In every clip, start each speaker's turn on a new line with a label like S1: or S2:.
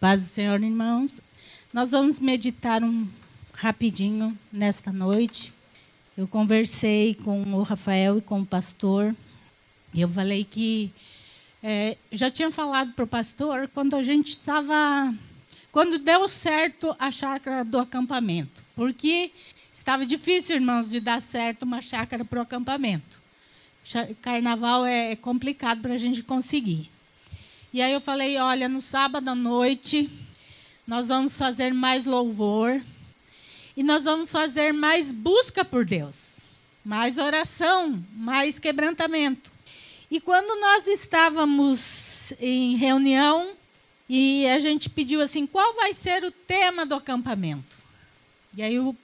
S1: Paz do Senhor, irmãos. Nós vamos meditar um rapidinho nesta noite. Eu conversei com o Rafael e com o pastor. E eu falei que é, já tinha falado para o pastor quando a gente estava. Quando deu certo a chácara do acampamento. Porque estava difícil, irmãos, de dar certo uma chácara para o acampamento. Carnaval é complicado para a gente conseguir. E aí eu falei: olha, no sábado à noite, nós vamos fazer mais louvor. E nós vamos fazer mais busca por Deus, mais oração, mais quebrantamento. E quando nós estávamos em reunião, e a gente pediu assim: qual vai ser o tema do acampamento? E aí o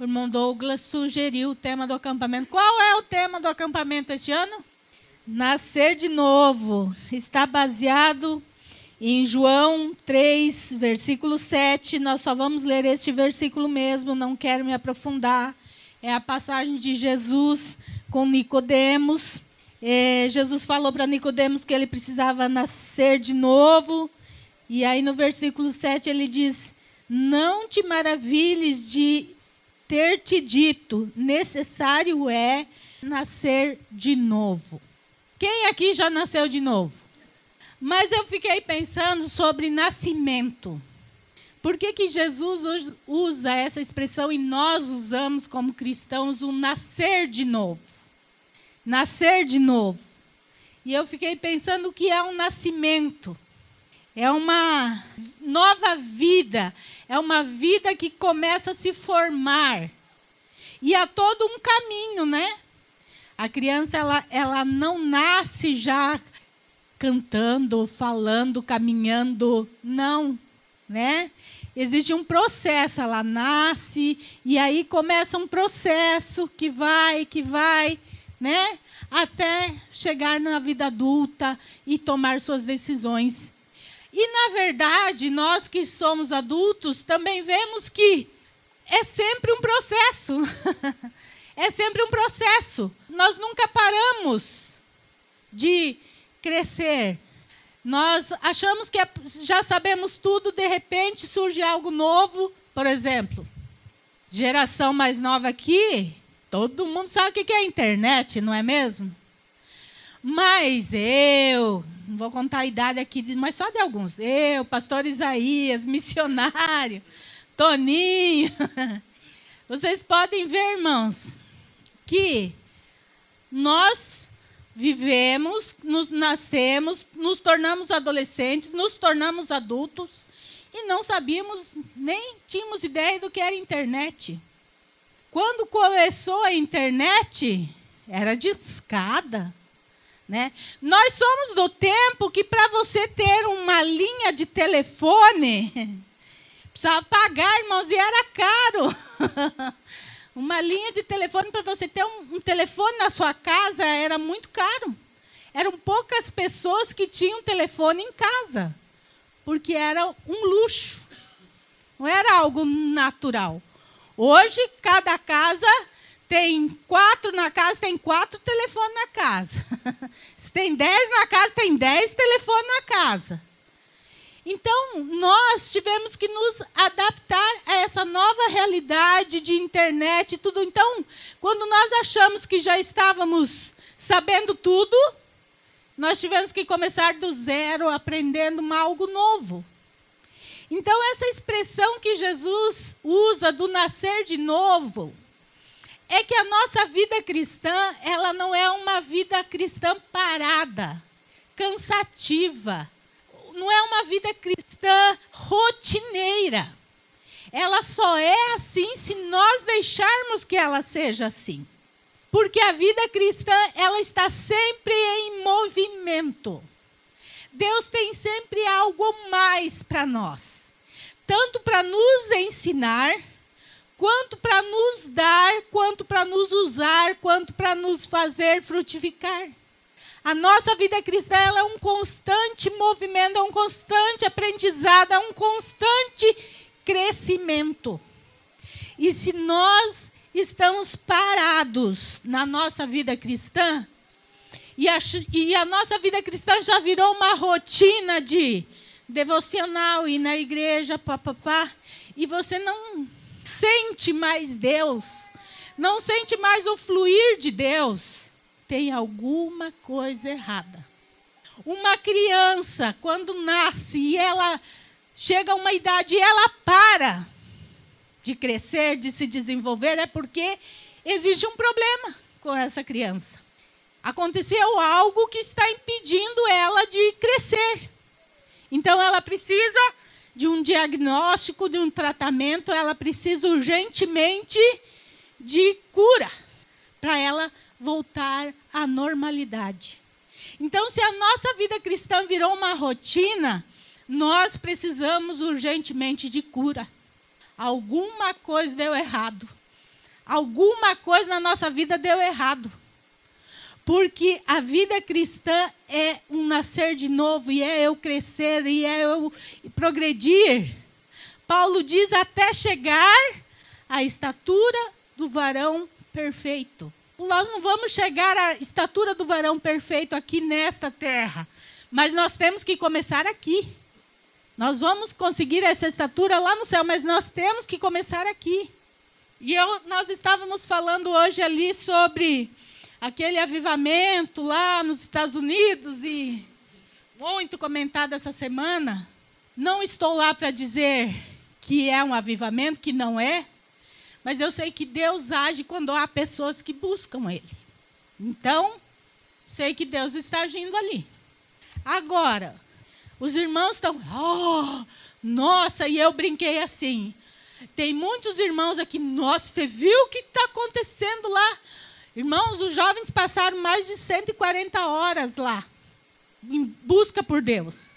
S1: irmão Douglas sugeriu o tema do acampamento. Qual é o tema do acampamento este ano? Nascer de novo. Está baseado em João 3, versículo 7. Nós só vamos ler este versículo mesmo, não quero me aprofundar. É a passagem de Jesus com Nicodemos. É, Jesus falou para Nicodemos que ele precisava nascer de novo. E aí no versículo 7 ele diz: Não te maravilhes de ter te dito: necessário é nascer de novo. Quem aqui já nasceu de novo? Mas eu fiquei pensando sobre nascimento. Por que, que Jesus usa essa expressão e nós usamos como cristãos o nascer de novo? Nascer de novo. E eu fiquei pensando que é um nascimento. É uma nova vida, é uma vida que começa a se formar. E há todo um caminho, né? A criança ela, ela não nasce já cantando, falando, caminhando, não, né? Existe um processo, ela nasce e aí começa um processo que vai, que vai, né? Até chegar na vida adulta e tomar suas decisões e, na verdade, nós que somos adultos também vemos que é sempre um processo. é sempre um processo. Nós nunca paramos de crescer. Nós achamos que é, já sabemos tudo, de repente surge algo novo. Por exemplo, geração mais nova aqui, todo mundo sabe o que é internet, não é mesmo? Mas eu, não vou contar a idade aqui, mas só de alguns. Eu, pastor Isaías, missionário, Toninho. Vocês podem ver, irmãos, que nós vivemos, nos nascemos, nos tornamos adolescentes, nos tornamos adultos e não sabíamos, nem tínhamos ideia do que era internet. Quando começou a internet, era de escada né? Nós somos do tempo que para você ter uma linha de telefone, precisava pagar, irmãos, e era caro. uma linha de telefone para você ter um, um, telefone na sua casa era muito caro. Eram poucas pessoas que tinham telefone em casa, porque era um luxo, não era algo natural. Hoje, cada casa tem quatro na casa, tem quatro telefones na casa. Se tem dez na casa, tem dez telefones na casa. Então, nós tivemos que nos adaptar a essa nova realidade de internet e tudo. Então, quando nós achamos que já estávamos sabendo tudo, nós tivemos que começar do zero, aprendendo algo novo. Então, essa expressão que Jesus usa do nascer de novo, é que a nossa vida cristã, ela não é uma vida cristã parada, cansativa. Não é uma vida cristã rotineira. Ela só é assim se nós deixarmos que ela seja assim. Porque a vida cristã, ela está sempre em movimento. Deus tem sempre algo mais para nós. Tanto para nos ensinar, quanto para nos dar, quanto para nos usar, quanto para nos fazer frutificar. A nossa vida cristã é um constante movimento, é um constante aprendizado, é um constante crescimento. E se nós estamos parados na nossa vida cristã, e a, e a nossa vida cristã já virou uma rotina de devocional, ir na igreja, papapá, e você não sente mais Deus, não sente mais o fluir de Deus, tem alguma coisa errada. Uma criança, quando nasce e ela chega a uma idade e ela para de crescer, de se desenvolver, é porque existe um problema com essa criança. Aconteceu algo que está impedindo ela de crescer. Então ela precisa de um diagnóstico, de um tratamento, ela precisa urgentemente de cura para ela voltar à normalidade. Então, se a nossa vida cristã virou uma rotina, nós precisamos urgentemente de cura. Alguma coisa deu errado. Alguma coisa na nossa vida deu errado. Porque a vida cristã é um nascer de novo, e é eu crescer, e é eu progredir. Paulo diz até chegar à estatura do varão perfeito. Nós não vamos chegar à estatura do varão perfeito aqui nesta terra, mas nós temos que começar aqui. Nós vamos conseguir essa estatura lá no céu, mas nós temos que começar aqui. E eu, nós estávamos falando hoje ali sobre aquele avivamento lá nos Estados Unidos e muito comentado essa semana. Não estou lá para dizer que é um avivamento, que não é, mas eu sei que Deus age quando há pessoas que buscam Ele. Então, sei que Deus está agindo ali. Agora, os irmãos estão, oh, nossa, e eu brinquei assim. Tem muitos irmãos aqui, nossa, você viu o que está acontecendo lá? Irmãos, os jovens passaram mais de 140 horas lá, em busca por Deus.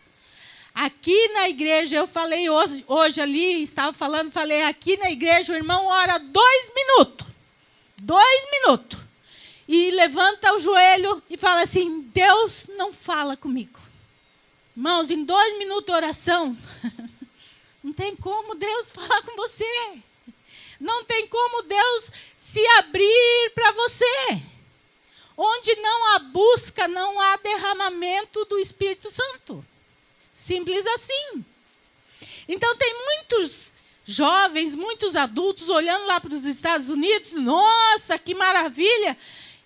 S1: Aqui na igreja, eu falei hoje, hoje ali, estava falando, falei, aqui na igreja o irmão ora dois minutos. Dois minutos. E levanta o joelho e fala assim: Deus não fala comigo. Irmãos, em dois minutos de oração, não tem como Deus falar com você. Não tem como Deus se abrir para você. Onde não há busca, não há derramamento do Espírito Santo. Simples assim. Então, tem muitos jovens, muitos adultos olhando lá para os Estados Unidos. Nossa, que maravilha!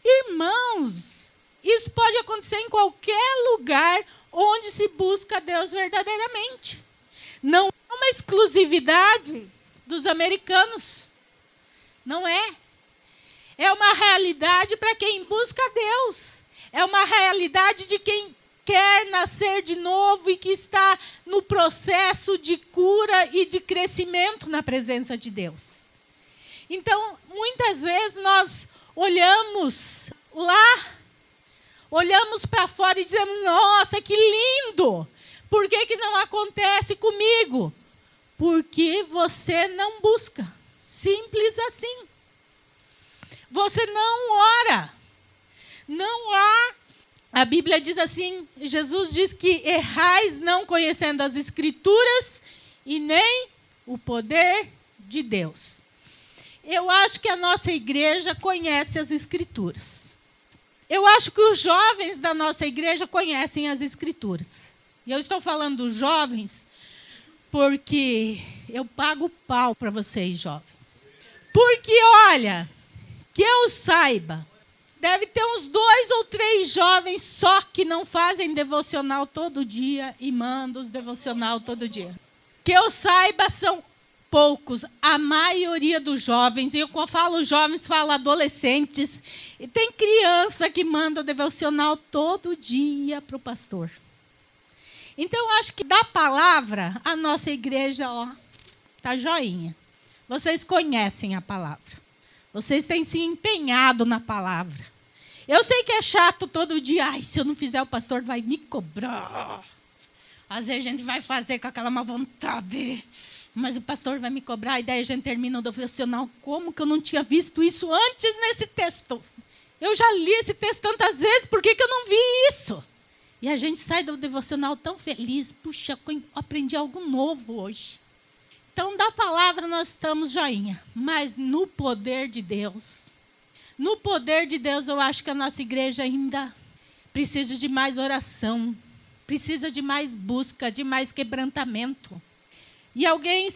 S1: Irmãos, isso pode acontecer em qualquer lugar onde se busca Deus verdadeiramente. Não é uma exclusividade dos americanos. Não é. É uma realidade para quem busca Deus. É uma realidade de quem quer nascer de novo e que está no processo de cura e de crescimento na presença de Deus. Então, muitas vezes nós olhamos lá, olhamos para fora e dizemos: Nossa, que lindo! Por que, que não acontece comigo? Porque você não busca. Simples assim. Você não ora. Não há. A Bíblia diz assim: Jesus diz que errais não conhecendo as Escrituras e nem o poder de Deus. Eu acho que a nossa igreja conhece as Escrituras. Eu acho que os jovens da nossa igreja conhecem as Escrituras. E eu estou falando dos jovens porque eu pago pau para vocês, jovens. Porque, olha, que eu saiba, deve ter uns dois ou três jovens só que não fazem devocional todo dia e mandam os devocional todo dia. Que eu saiba, são poucos. A maioria dos jovens, e eu falo jovens, falo adolescentes, e tem criança que manda devocional todo dia para o pastor. Então, acho que da palavra, a nossa igreja, ó, tá joinha. Vocês conhecem a palavra. Vocês têm se empenhado na palavra. Eu sei que é chato todo dia. Ai, se eu não fizer, o pastor vai me cobrar. Às vezes a gente vai fazer com aquela má vontade. Mas o pastor vai me cobrar e daí a gente termina o devocional. Como que eu não tinha visto isso antes nesse texto? Eu já li esse texto tantas vezes, por que, que eu não vi isso? E a gente sai do devocional tão feliz. Puxa, aprendi algo novo hoje. Então, da palavra nós estamos joinha, mas no poder de Deus, no poder de Deus, eu acho que a nossa igreja ainda precisa de mais oração, precisa de mais busca, de mais quebrantamento. E alguém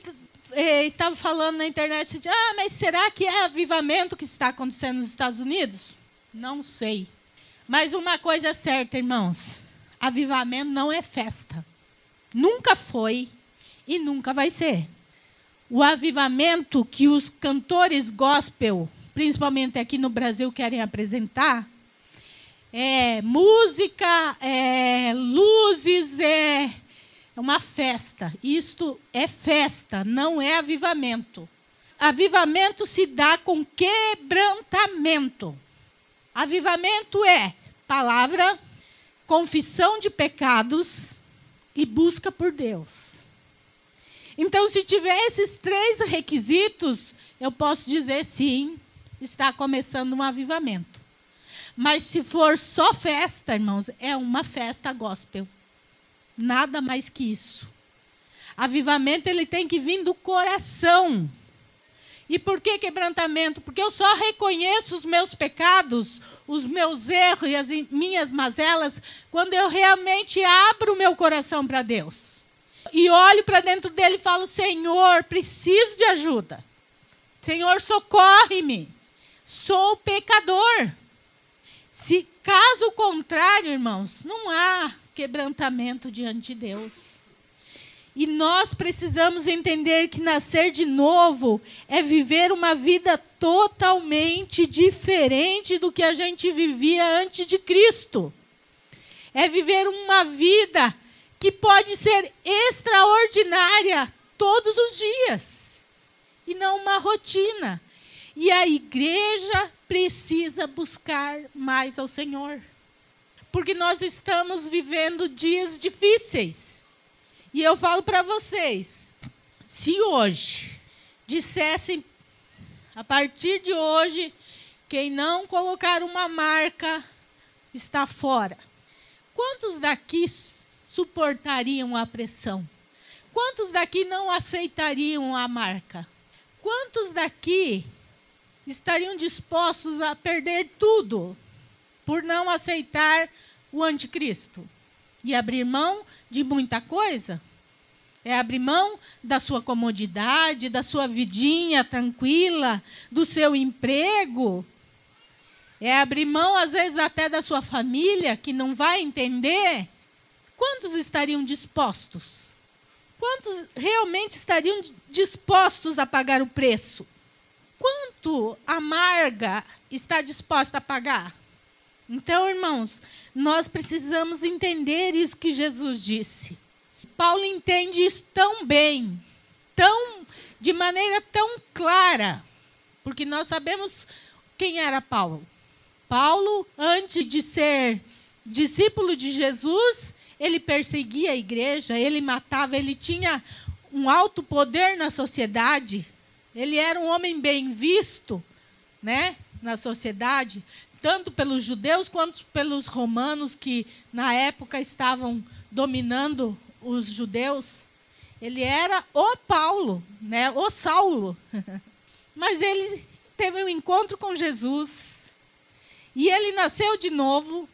S1: eh, estava falando na internet, de, ah, mas será que é avivamento que está acontecendo nos Estados Unidos? Não sei. Mas uma coisa é certa, irmãos: avivamento não é festa. Nunca foi e nunca vai ser. O avivamento que os cantores gospel, principalmente aqui no Brasil, querem apresentar, é música, é luzes, é uma festa. Isto é festa, não é avivamento. Avivamento se dá com quebrantamento. Avivamento é palavra, confissão de pecados e busca por Deus. Então, se tiver esses três requisitos, eu posso dizer sim, está começando um avivamento. Mas se for só festa, irmãos, é uma festa gospel. Nada mais que isso. Avivamento ele tem que vir do coração. E por que quebrantamento? Porque eu só reconheço os meus pecados, os meus erros e as minhas mazelas quando eu realmente abro o meu coração para Deus. E olho para dentro dele e falo: Senhor, preciso de ajuda. Senhor, socorre-me. Sou pecador. Se caso contrário, irmãos, não há quebrantamento diante de Deus. E nós precisamos entender que nascer de novo é viver uma vida totalmente diferente do que a gente vivia antes de Cristo. É viver uma vida que pode ser extraordinária todos os dias e não uma rotina. E a igreja precisa buscar mais ao Senhor. Porque nós estamos vivendo dias difíceis. E eu falo para vocês: se hoje dissessem, a partir de hoje, quem não colocar uma marca está fora. Quantos daqui suportariam a pressão? Quantos daqui não aceitariam a marca? Quantos daqui estariam dispostos a perder tudo por não aceitar o anticristo? e abrir mão de muita coisa. É abrir mão da sua comodidade, da sua vidinha tranquila, do seu emprego. É abrir mão, às vezes, até da sua família, que não vai entender. Quantos estariam dispostos? Quantos realmente estariam dispostos a pagar o preço? Quanto amarga está disposta a pagar? Então, irmãos, nós precisamos entender isso que Jesus disse. Paulo entende isso tão bem, tão de maneira tão clara, porque nós sabemos quem era Paulo. Paulo, antes de ser discípulo de Jesus, ele perseguia a igreja, ele matava, ele tinha um alto poder na sociedade. Ele era um homem bem visto, né, na sociedade tanto pelos judeus quanto pelos romanos que na época estavam dominando os judeus. Ele era o Paulo, né? o Saulo. Mas ele teve um encontro com Jesus. E ele nasceu de novo.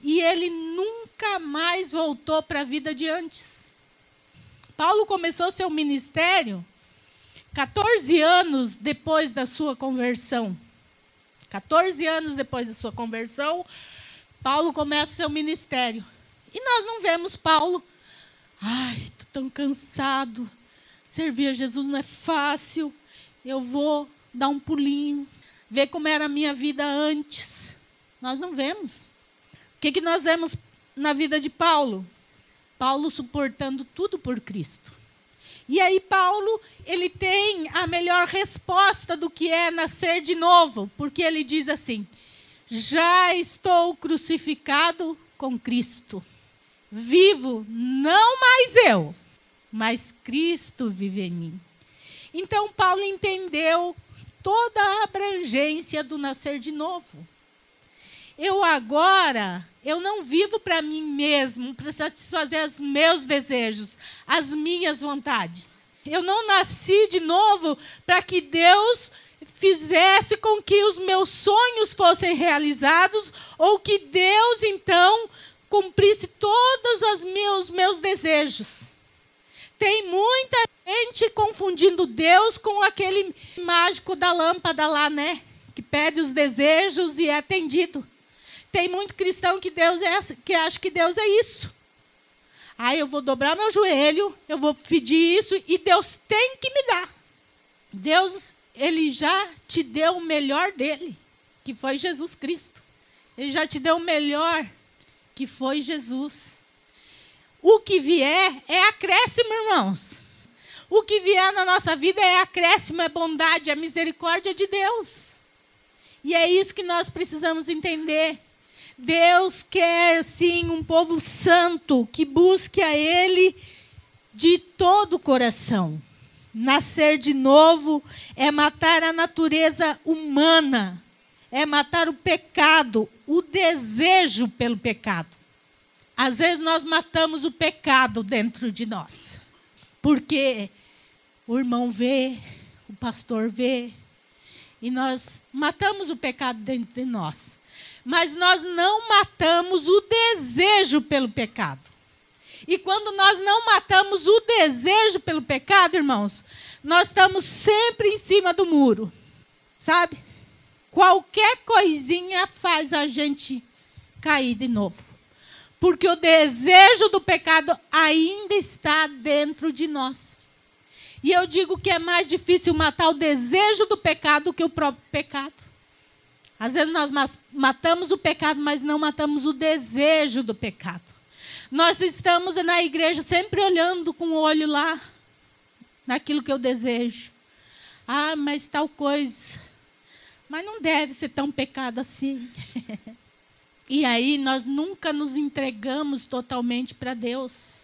S1: E ele nunca mais voltou para a vida de antes. Paulo começou seu ministério 14 anos depois da sua conversão. 14 anos depois da sua conversão, Paulo começa seu ministério. E nós não vemos Paulo, ai, estou tão cansado, servir a Jesus não é fácil, eu vou dar um pulinho, ver como era a minha vida antes. Nós não vemos. O que, que nós vemos na vida de Paulo? Paulo suportando tudo por Cristo. E aí Paulo, ele tem a melhor resposta do que é nascer de novo, porque ele diz assim: Já estou crucificado com Cristo. Vivo não mais eu, mas Cristo vive em mim. Então Paulo entendeu toda a abrangência do nascer de novo. Eu agora, eu não vivo para mim mesmo, para satisfazer os meus desejos, as minhas vontades. Eu não nasci de novo para que Deus fizesse com que os meus sonhos fossem realizados ou que Deus então cumprisse todos os meus, meus desejos. Tem muita gente confundindo Deus com aquele mágico da lâmpada lá, né? Que pede os desejos e é atendido. Tem muito cristão que Deus é que acha que Deus é isso. Aí eu vou dobrar meu joelho, eu vou pedir isso e Deus tem que me dar. Deus, ele já te deu o melhor dele, que foi Jesus Cristo. Ele já te deu o melhor, que foi Jesus. O que vier é acréscimo, irmãos. O que vier na nossa vida é acréscimo, é bondade, é misericórdia de Deus. E é isso que nós precisamos entender. Deus quer sim um povo santo que busque a Ele de todo o coração. Nascer de novo é matar a natureza humana, é matar o pecado, o desejo pelo pecado. Às vezes nós matamos o pecado dentro de nós, porque o irmão vê, o pastor vê, e nós matamos o pecado dentro de nós mas nós não matamos o desejo pelo pecado. E quando nós não matamos o desejo pelo pecado, irmãos, nós estamos sempre em cima do muro. Sabe? Qualquer coisinha faz a gente cair de novo. Porque o desejo do pecado ainda está dentro de nós. E eu digo que é mais difícil matar o desejo do pecado do que o próprio pecado. Às vezes nós matamos o pecado, mas não matamos o desejo do pecado. Nós estamos na igreja sempre olhando com o olho lá, naquilo que eu desejo. Ah, mas tal coisa. Mas não deve ser tão pecado assim. e aí nós nunca nos entregamos totalmente para Deus.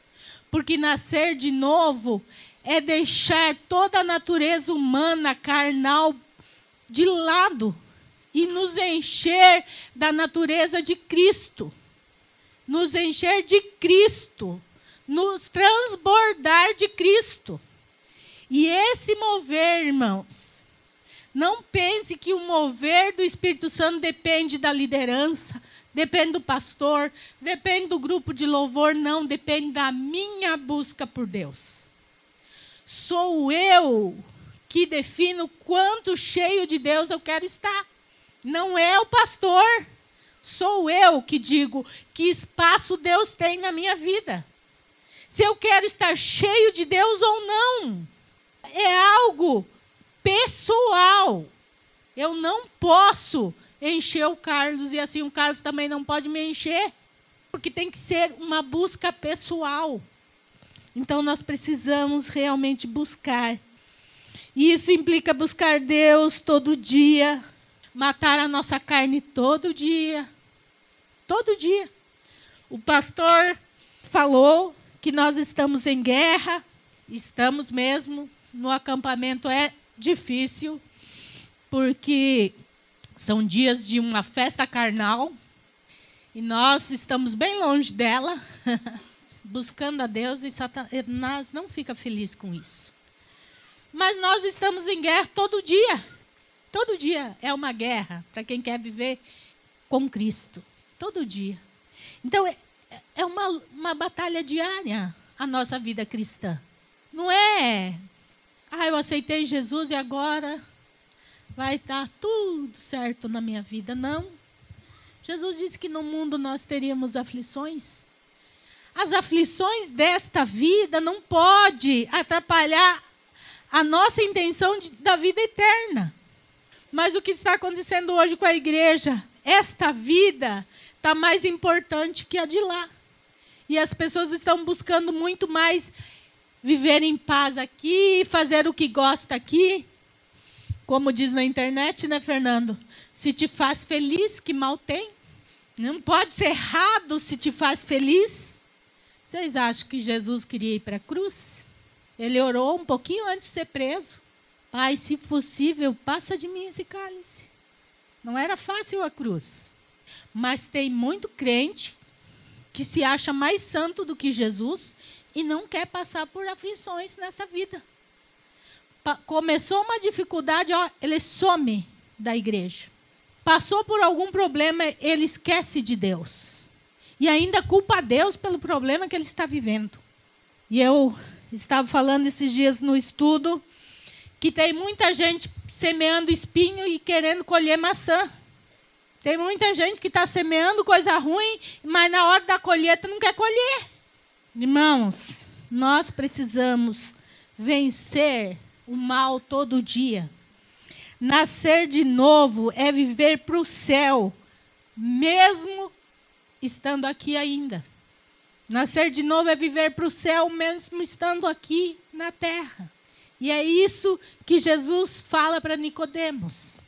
S1: Porque nascer de novo é deixar toda a natureza humana, carnal, de lado e nos encher da natureza de Cristo. Nos encher de Cristo. Nos transbordar de Cristo. E esse mover, irmãos, não pense que o mover do Espírito Santo depende da liderança, depende do pastor, depende do grupo de louvor, não, depende da minha busca por Deus. Sou eu que defino quanto cheio de Deus eu quero estar. Não é o pastor. Sou eu que digo que espaço Deus tem na minha vida. Se eu quero estar cheio de Deus ou não. É algo pessoal. Eu não posso encher o Carlos e assim o Carlos também não pode me encher. Porque tem que ser uma busca pessoal. Então nós precisamos realmente buscar. E isso implica buscar Deus todo dia, matar a nossa carne todo dia. Todo dia. O pastor falou que nós estamos em guerra, estamos mesmo. No acampamento é difícil, porque são dias de uma festa carnal e nós estamos bem longe dela, buscando a Deus e Satanás não fica feliz com isso. Mas nós estamos em guerra todo dia. Todo dia é uma guerra para quem quer viver com Cristo. Todo dia. Então, é, é uma, uma batalha diária a nossa vida cristã. Não é, ah, eu aceitei Jesus e agora vai estar tudo certo na minha vida. Não. Jesus disse que no mundo nós teríamos aflições. As aflições desta vida não pode atrapalhar a nossa intenção de, da vida eterna. Mas o que está acontecendo hoje com a igreja? Esta vida está mais importante que a de lá. E as pessoas estão buscando muito mais viver em paz aqui, fazer o que gosta aqui. Como diz na internet, né, Fernando? Se te faz feliz, que mal tem? Não pode ser errado se te faz feliz. Vocês acham que Jesus queria ir para a cruz? Ele orou um pouquinho antes de ser preso. Pai, se possível, passa de mim esse cálice. Não era fácil a cruz. Mas tem muito crente que se acha mais santo do que Jesus e não quer passar por aflições nessa vida. Pa começou uma dificuldade, ó, ele some da igreja. Passou por algum problema, ele esquece de Deus. e ainda culpa a Deus pelo problema que ele está vivendo. E eu estava falando esses dias no estudo que tem muita gente semeando espinho e querendo colher maçã. Tem muita gente que está semeando coisa ruim, mas na hora da colheita não quer colher. Irmãos, nós precisamos vencer o mal todo dia. Nascer de novo é viver para o céu, mesmo estando aqui ainda. Nascer de novo é viver para o céu, mesmo estando aqui na terra. E é isso que Jesus fala para Nicodemos.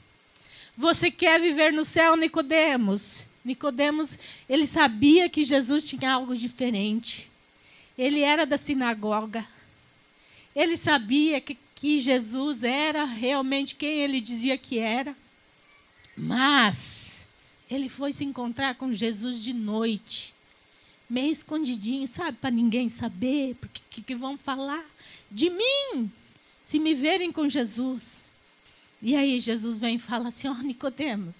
S1: Você quer viver no céu, Nicodemos? Nicodemos, ele sabia que Jesus tinha algo diferente. Ele era da sinagoga. Ele sabia que, que Jesus era realmente quem ele dizia que era. Mas ele foi se encontrar com Jesus de noite, meio escondidinho, sabe, para ninguém saber, porque que, que vão falar de mim se me verem com Jesus. E aí Jesus vem e fala assim: Ó, oh, Nicodemos,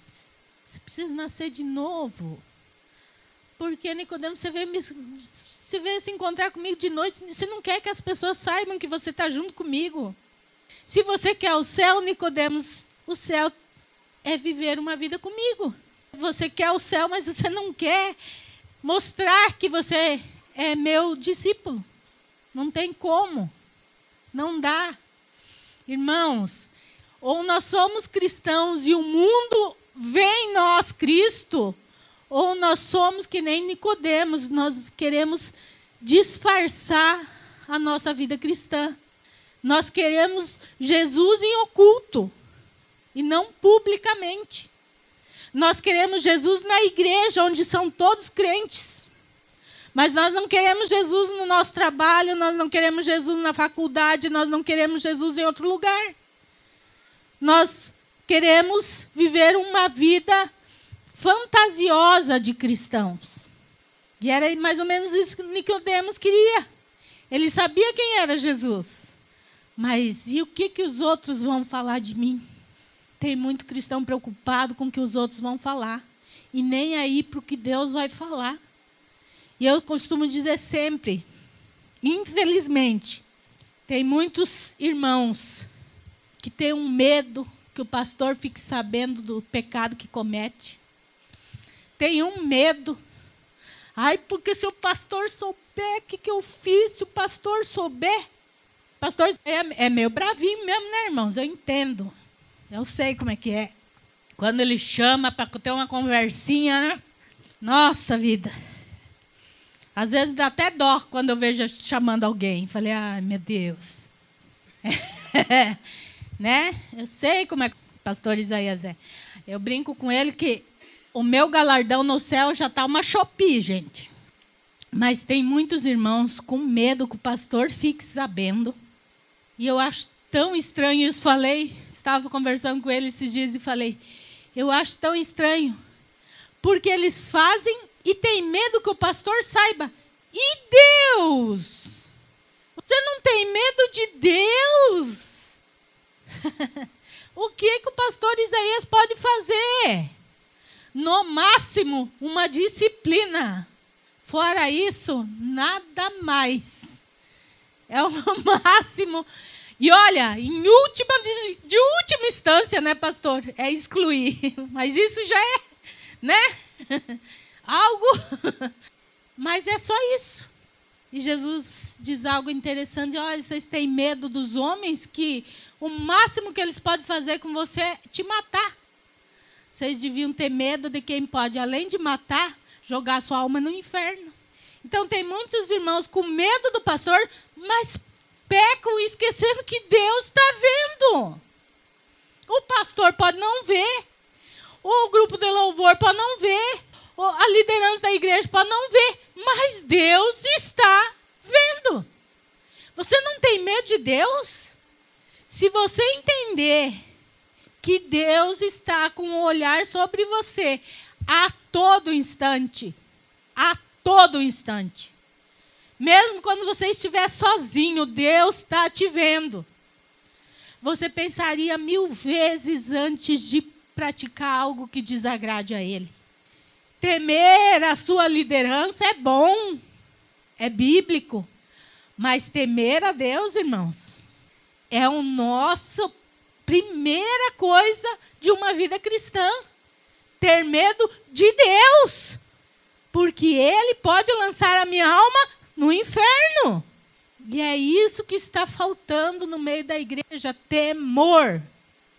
S1: você precisa nascer de novo. Porque, Nicodemos, você veio, me, você veio se encontrar comigo de noite, você não quer que as pessoas saibam que você está junto comigo. Se você quer o céu, Nicodemos, o céu é viver uma vida comigo. Você quer o céu, mas você não quer mostrar que você é meu discípulo. Não tem como. Não dá. Irmãos, ou nós somos cristãos e o mundo vê em nós Cristo, ou nós somos que nem Nicodemos, nós queremos disfarçar a nossa vida cristã. Nós queremos Jesus em oculto e não publicamente. Nós queremos Jesus na igreja, onde são todos crentes. Mas nós não queremos Jesus no nosso trabalho, nós não queremos Jesus na faculdade, nós não queremos Jesus em outro lugar. Nós queremos viver uma vida fantasiosa de cristãos. E era mais ou menos isso que Nicodemos queria. Ele sabia quem era Jesus. Mas e o que, que os outros vão falar de mim? Tem muito cristão preocupado com o que os outros vão falar. E nem aí para o que Deus vai falar. E eu costumo dizer sempre, infelizmente, tem muitos irmãos que têm um medo que o pastor fique sabendo do pecado que comete. Tem um medo. Ai, porque se o pastor souber o que, que eu fiz, se o pastor souber. Pastor é, é meio bravinho mesmo, né, irmãos? Eu entendo. Eu sei como é que é. Quando ele chama para ter uma conversinha, né? Nossa vida. Às vezes dá até dó quando eu vejo chamando alguém. Falei, ai meu Deus. né? Eu sei como é que o pastor Isaías é. Eu brinco com ele que o meu galardão no céu já está uma chopi, gente. Mas tem muitos irmãos com medo que o pastor fique sabendo. E eu acho tão estranho isso. Falei, estava conversando com ele esses dias e falei, eu acho tão estranho. Porque eles fazem e tem medo que o pastor saiba. E Deus? Você não tem medo de Deus? o que, que o pastor Isaías pode fazer? No máximo, uma disciplina. Fora isso, nada mais. É o máximo. E olha, em última, de última instância, né, pastor? É excluir. Mas isso já é, né? Algo. Mas é só isso. E Jesus diz algo interessante: olha, vocês têm medo dos homens que o máximo que eles podem fazer com você é te matar. Vocês deviam ter medo de quem pode, além de matar, jogar sua alma no inferno. Então tem muitos irmãos com medo do pastor, mas pecam esquecendo que Deus está vendo. O pastor pode não ver. O grupo de louvor pode não ver a liderança da igreja pode não ver, mas Deus está vendo. Você não tem medo de Deus? Se você entender que Deus está com um olhar sobre você a todo instante, a todo instante. Mesmo quando você estiver sozinho, Deus está te vendo. Você pensaria mil vezes antes de praticar algo que desagrade a Ele. Temer a sua liderança é bom, é bíblico. Mas temer a Deus, irmãos, é o nosso primeira coisa de uma vida cristã. Ter medo de Deus. Porque Ele pode lançar a minha alma no inferno. E é isso que está faltando no meio da igreja: temor.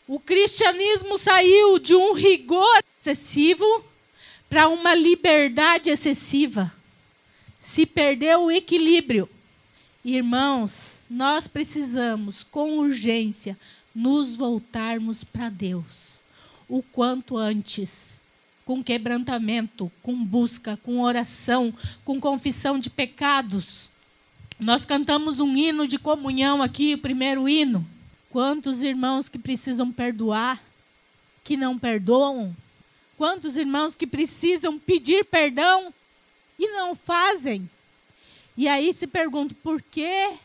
S1: O cristianismo saiu de um rigor excessivo para uma liberdade excessiva. Se perdeu o equilíbrio. Irmãos, nós precisamos, com urgência, nos voltarmos para Deus o quanto antes, com quebrantamento, com busca, com oração, com confissão de pecados. Nós cantamos um hino de comunhão aqui, o primeiro hino. Quantos irmãos que precisam perdoar, que não perdoam? Quantos irmãos que precisam pedir perdão e não fazem? E aí se pergunta por que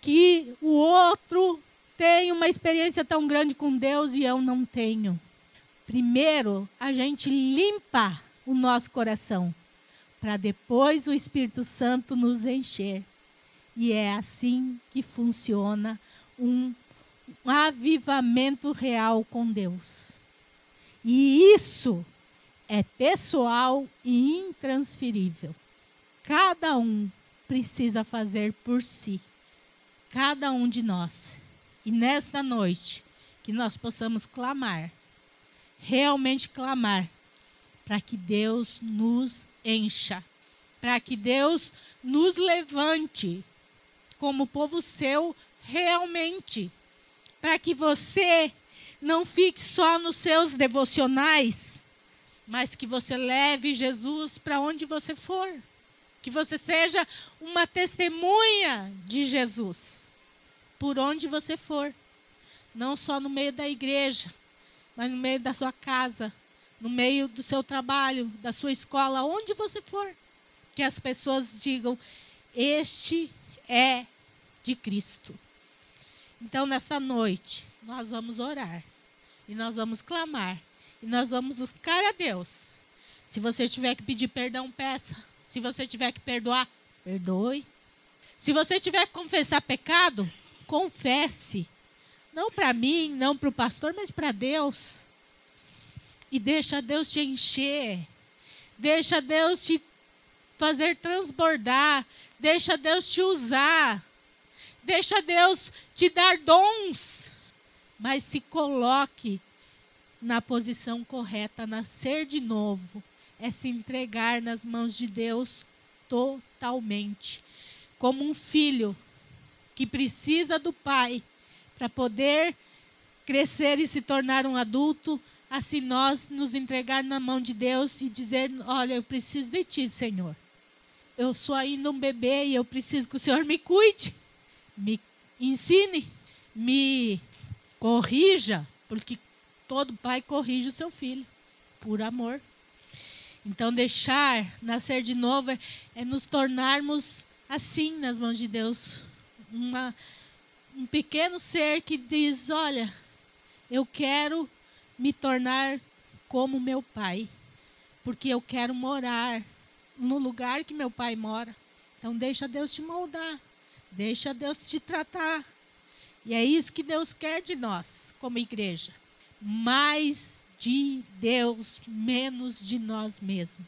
S1: que o outro tem uma experiência tão grande com Deus e eu não tenho. Primeiro, a gente limpa o nosso coração, para depois o Espírito Santo nos encher. E é assim que funciona um avivamento real com Deus. E isso é pessoal e intransferível. Cada um precisa fazer por si. Cada um de nós. E nesta noite, que nós possamos clamar, realmente clamar, para que Deus nos encha, para que Deus nos levante como povo seu realmente para que você não fique só nos seus devocionais, mas que você leve Jesus para onde você for. Que você seja uma testemunha de Jesus, por onde você for. Não só no meio da igreja, mas no meio da sua casa, no meio do seu trabalho, da sua escola, onde você for. Que as pessoas digam: Este é de Cristo. Então, nessa noite, nós vamos orar. E nós vamos clamar. E nós vamos buscar a Deus. Se você tiver que pedir perdão, peça. Se você tiver que perdoar, perdoe. Se você tiver que confessar pecado, confesse. Não para mim, não para o pastor, mas para Deus. E deixa Deus te encher. Deixa Deus te fazer transbordar. Deixa Deus te usar. Deixa Deus te dar dons, mas se coloque na posição correta, nascer de novo, é se entregar nas mãos de Deus totalmente. Como um filho que precisa do pai para poder crescer e se tornar um adulto, assim nós nos entregar na mão de Deus e dizer: Olha, eu preciso de ti, Senhor. Eu sou ainda um bebê e eu preciso que o Senhor me cuide me ensine, me corrija, porque todo pai corrige o seu filho, por amor. Então, deixar nascer de novo é, é nos tornarmos assim nas mãos de Deus. Uma, um pequeno ser que diz: Olha, eu quero me tornar como meu pai, porque eu quero morar no lugar que meu pai mora. Então, deixa Deus te moldar. Deixa Deus te tratar. E é isso que Deus quer de nós, como igreja. Mais de Deus, menos de nós mesmos.